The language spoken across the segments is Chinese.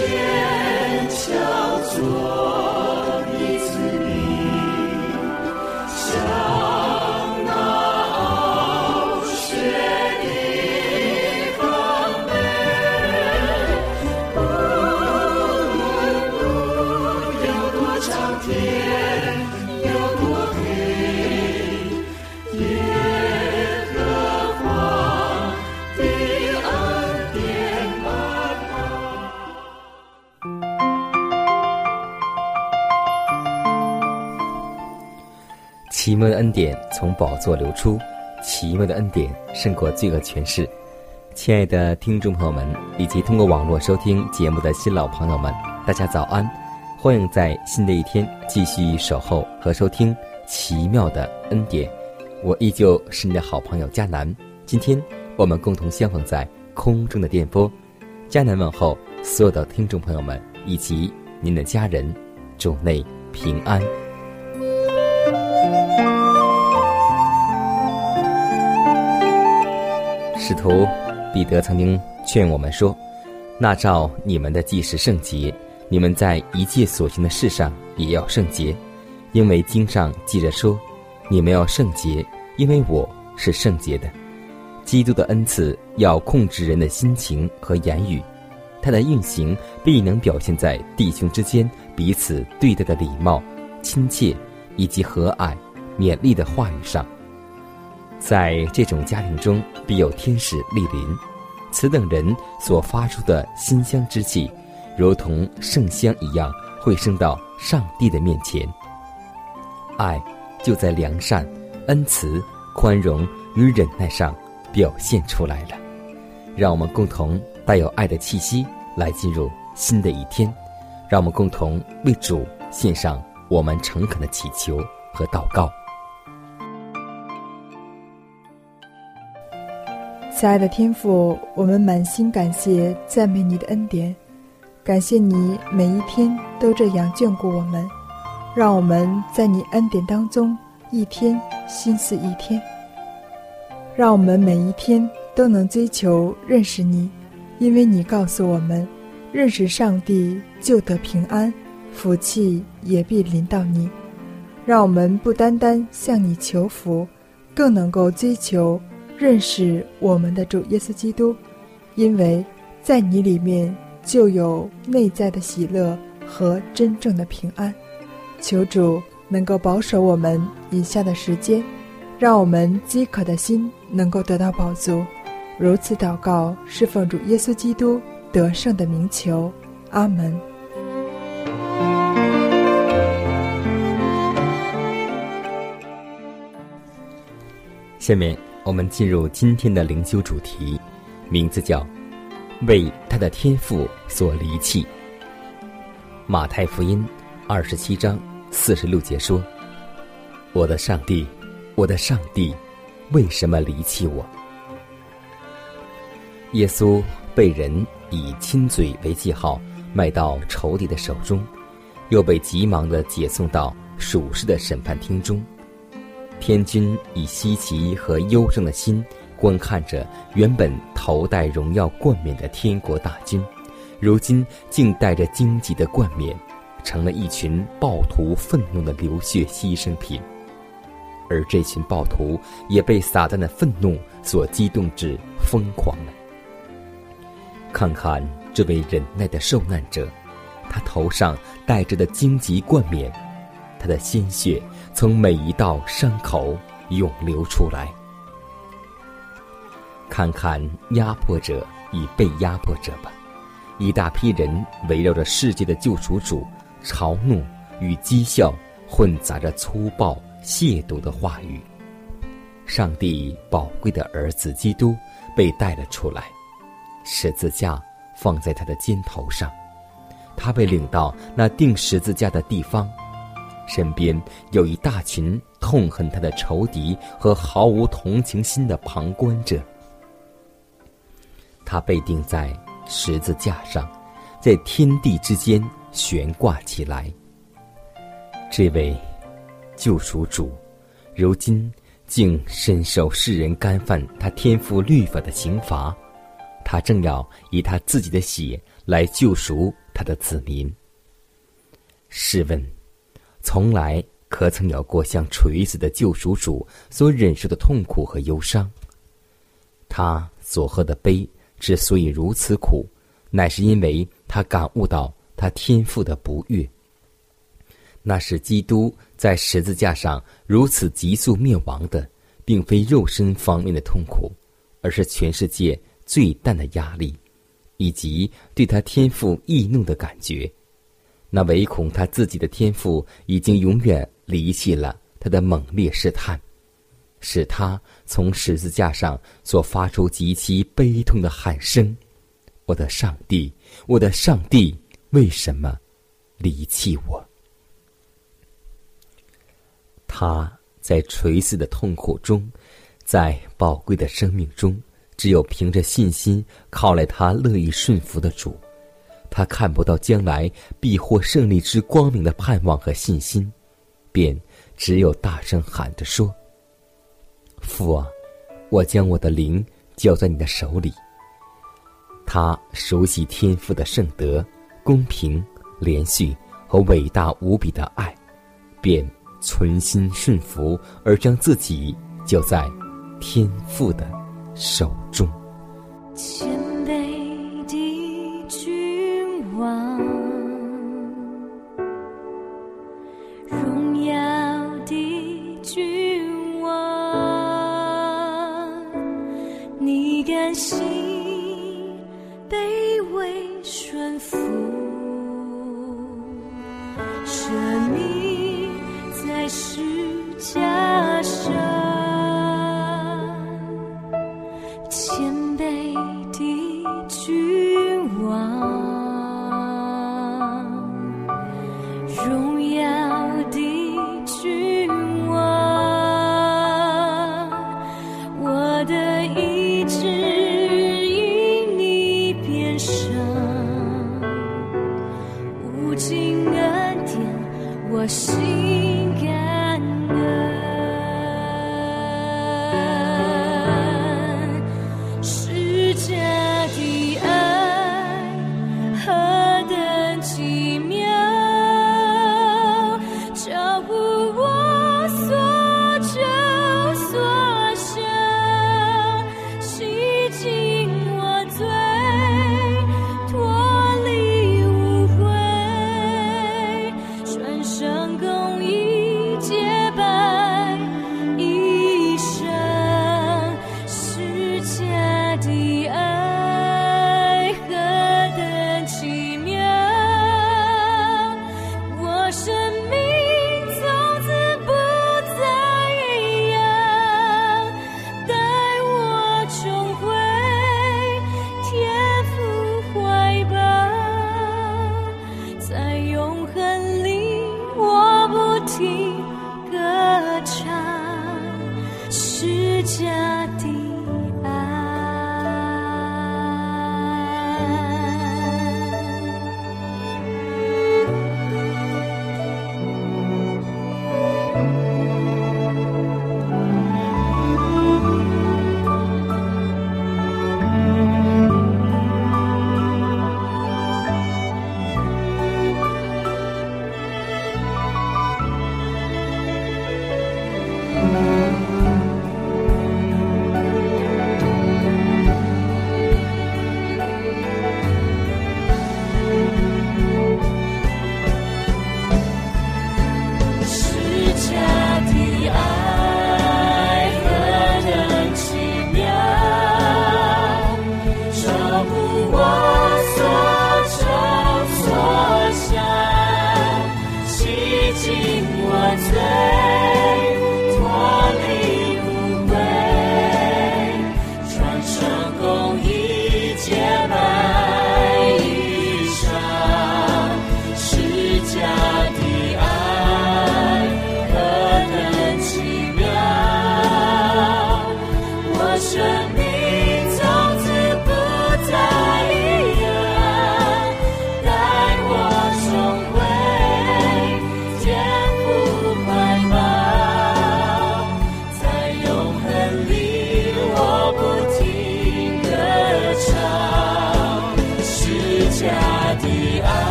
奇妙的恩典从宝座流出，奇妙的恩典胜过罪恶权势。亲爱的听众朋友们，以及通过网络收听节目的新老朋友们，大家早安！欢迎在新的一天继续守候和收听奇妙的恩典。我依旧是你的好朋友佳南。今天我们共同相逢在空中的电波。佳南问候所有的听众朋友们以及您的家人，主内平安。使徒彼得曾经劝我们说：“那照你们的既是圣洁，你们在一切所行的事上也要圣洁，因为经上记着说：你们要圣洁，因为我是圣洁的。基督的恩赐要控制人的心情和言语，它的运行必能表现在弟兄之间彼此对待的礼貌、亲切以及和蔼、勉励的话语上。”在这种家庭中，必有天使莅临。此等人所发出的馨香之气，如同圣香一样，会升到上帝的面前。爱就在良善、恩慈、宽容与忍耐上表现出来了。让我们共同带有爱的气息来进入新的一天。让我们共同为主献上我们诚恳的祈求和祷告。亲爱的天父，我们满心感谢、赞美你的恩典，感谢你每一天都这样眷顾我们，让我们在你恩典当中一天心思一天，让我们每一天都能追求认识你，因为你告诉我们，认识上帝就得平安，福气也必临到你，让我们不单单向你求福，更能够追求。认识我们的主耶稣基督，因为在你里面就有内在的喜乐和真正的平安。求主能够保守我们以下的时间，让我们饥渴的心能够得到饱足。如此祷告，是奉主耶稣基督得胜的名求。阿门。下面。我们进入今天的灵修主题，名字叫“为他的天赋所离弃”。马太福音二十七章四十六节说：“我的上帝，我的上帝，为什么离弃我？”耶稣被人以亲嘴为记号卖到仇敌的手中，又被急忙的解送到属世的审判厅中。天君以稀奇和忧伤的心观看着原本头戴荣耀冠冕的天国大军，如今竟带着荆棘的冠冕，成了一群暴徒愤怒的流血牺牲品。而这群暴徒也被撒旦的愤怒所激动至疯狂了。看看这位忍耐的受难者，他头上戴着的荆棘冠冕，他的鲜血。从每一道伤口涌流出来，看看压迫者与被压迫者吧。一大批人围绕着世界的救赎主，嘲弄与讥笑混杂着粗暴亵渎的话语。上帝宝贵的儿子基督被带了出来，十字架放在他的肩头上，他被领到那钉十字架的地方，身边有一大群痛恨他的仇敌和毫无同情心的旁观者。他被钉在十字架上，在天地之间悬挂起来。这位救赎主，如今竟深受世人干犯他天赋律法的刑罚，他正要以他自己的血来救赎他的子民。试问，从来可曾有过像锤子的救赎主所忍受的痛苦和忧伤？他所喝的杯。之所以如此苦，乃是因为他感悟到他天赋的不悦。那是基督在十字架上如此急速灭亡的，并非肉身方面的痛苦，而是全世界最淡的压力，以及对他天赋易怒的感觉。那唯恐他自己的天赋已经永远离弃了他的猛烈试探。使他从十字架上所发出极其悲痛的喊声：“我的上帝，我的上帝，为什么离弃我？”他在垂死的痛苦中，在宝贵的生命中，只有凭着信心靠来他乐意顺服的主，他看不到将来必获胜利之光明的盼望和信心，便只有大声喊着说。父啊，我将我的灵交在你的手里。他熟悉天父的圣德、公平、连续和伟大无比的爱，便存心顺服，而将自己交在天父的手中。我心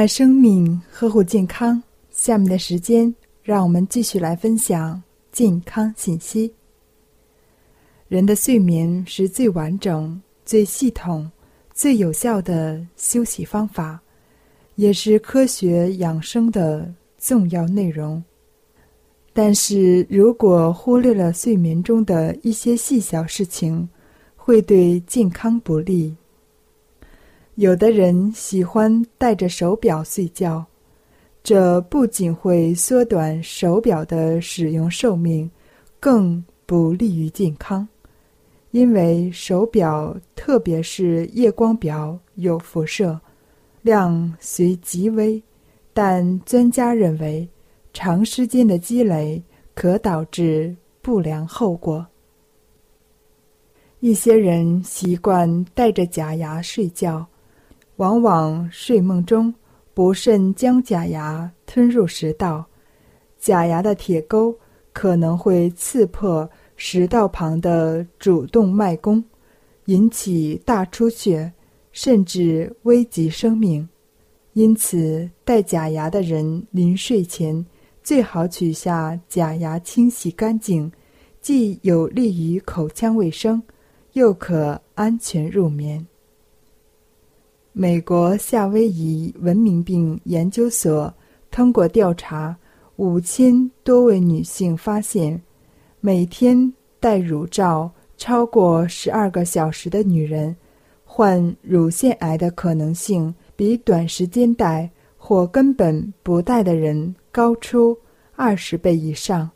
爱生命，呵护健康。下面的时间，让我们继续来分享健康信息。人的睡眠是最完整、最系统、最有效的休息方法，也是科学养生的重要内容。但是如果忽略了睡眠中的一些细小事情，会对健康不利。有的人喜欢戴着手表睡觉，这不仅会缩短手表的使用寿命，更不利于健康。因为手表，特别是夜光表，有辐射量虽极微，但专家认为，长时间的积累可导致不良后果。一些人习惯戴着假牙睡觉。往往睡梦中不慎将假牙吞入食道，假牙的铁钩可能会刺破食道旁的主动脉弓，引起大出血，甚至危及生命。因此，戴假牙的人临睡前最好取下假牙，清洗干净，既有利于口腔卫生，又可安全入眠。美国夏威夷文明病研究所通过调查五千多位女性发现，每天戴乳罩超过十二个小时的女人，患乳腺癌的可能性比短时间戴或根本不戴的人高出二十倍以上。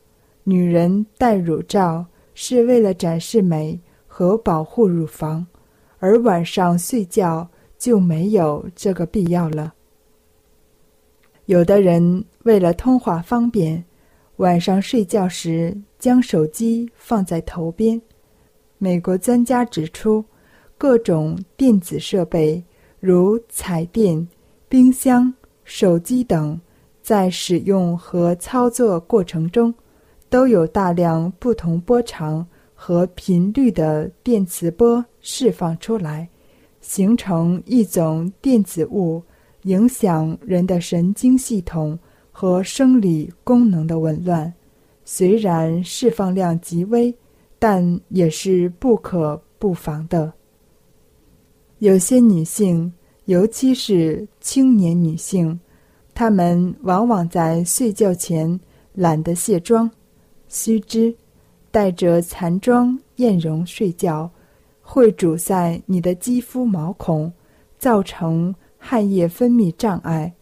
女人戴乳罩是为了展示美和保护乳房，而晚上睡觉。就没有这个必要了。有的人为了通话方便，晚上睡觉时将手机放在头边。美国专家指出，各种电子设备如彩电、冰箱、手机等，在使用和操作过程中，都有大量不同波长和频率的电磁波释放出来。形成一种电子物，影响人的神经系统和生理功能的紊乱。虽然释放量极微，但也是不可不防的。有些女性，尤其是青年女性，她们往往在睡觉前懒得卸妆，须知，带着残妆艳容睡觉。会阻塞你的肌肤毛孔，造成汗液分泌障碍，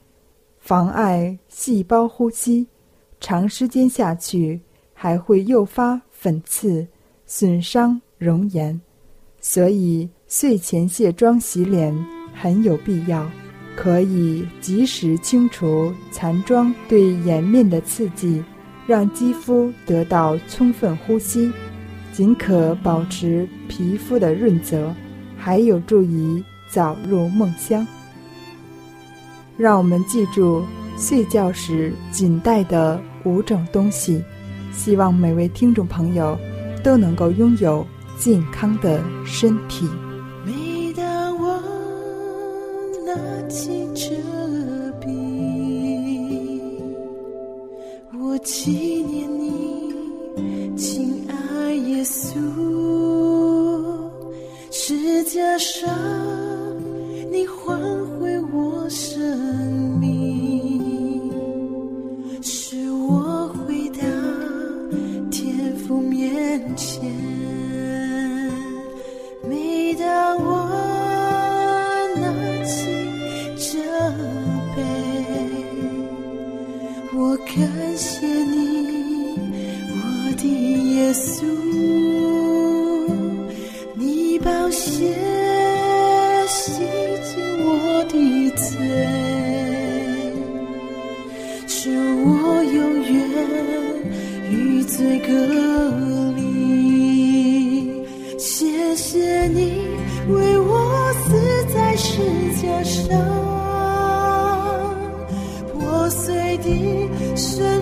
妨碍细胞呼吸。长时间下去，还会诱发粉刺，损伤容颜。所以，睡前卸妆洗脸很有必要，可以及时清除残妆对颜面的刺激，让肌肤得到充分呼吸。仅可保持皮肤的润泽，还有助于早入梦乡。让我们记住睡觉时仅带的五种东西，希望每位听众朋友都能够拥有健康的身体。每当我拿起这笔，我纪为我死在石墙上，破碎的身。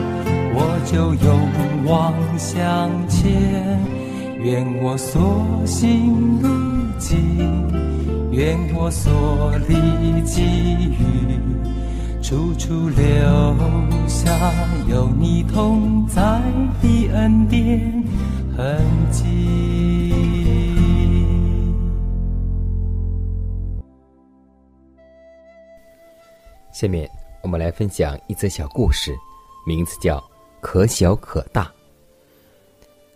就勇往向前。愿我所行路径，愿我所历际遇，处处留下有你同在的恩典痕迹。下面我们来分享一则小故事，名字叫《可小可大》。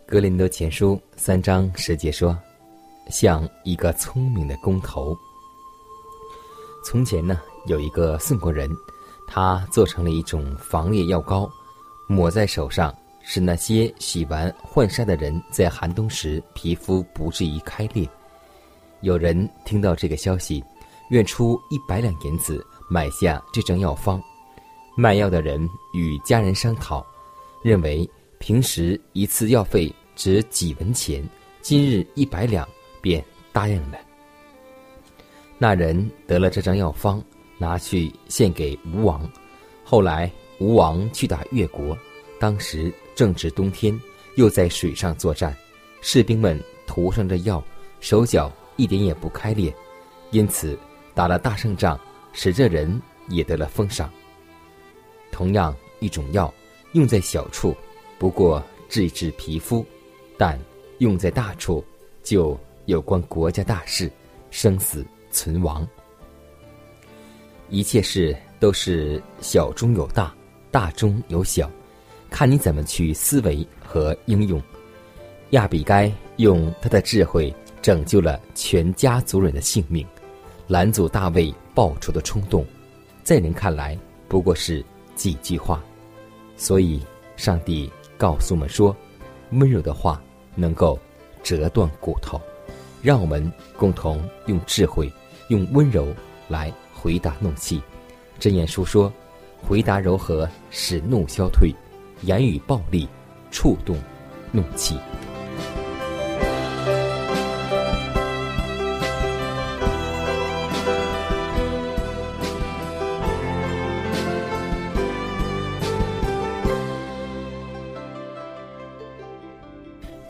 格林德前书三章十节说：“像一个聪明的工头。”从前呢，有一个宋国人，他做成了一种防裂药膏，抹在手上，使那些洗完换晒的人在寒冬时皮肤不至于开裂。有人听到这个消息，愿出一百两银子买下这张药方。卖药的人与家人商讨，认为平时一次药费值几文钱，今日一百两，便答应了。那人得了这张药方，拿去献给吴王。后来吴王去打越国，当时正值冬天，又在水上作战，士兵们涂上这药，手脚一点也不开裂，因此打了大胜仗，使这人也得了封赏。同样一种药，用在小处，不过治一治皮肤；但用在大处，就有关国家大事、生死存亡。一切事都是小中有大，大中有小，看你怎么去思维和应用。亚比该用他的智慧拯救了全家族人的性命，拦阻大卫报仇的冲动，在人看来不过是几句话。所以，上帝告诉我们说：“温柔的话能够折断骨头。”让我们共同用智慧、用温柔来回答怒气。箴言书说：“回答柔和，使怒消退；言语暴力，触动怒气。”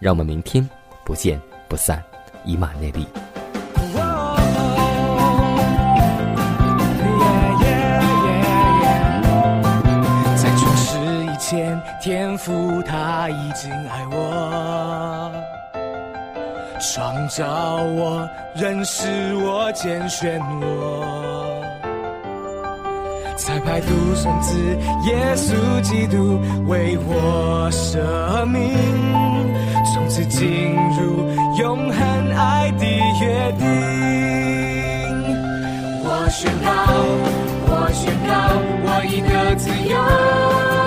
让我们明天不见不散，以马内利。在创世以前，天父他已经爱我，创造我，认识我，拣选我，彩排独生子耶稣基督为我舍命。此进入永恒爱的约定。我宣告，我宣告，我赢得自由。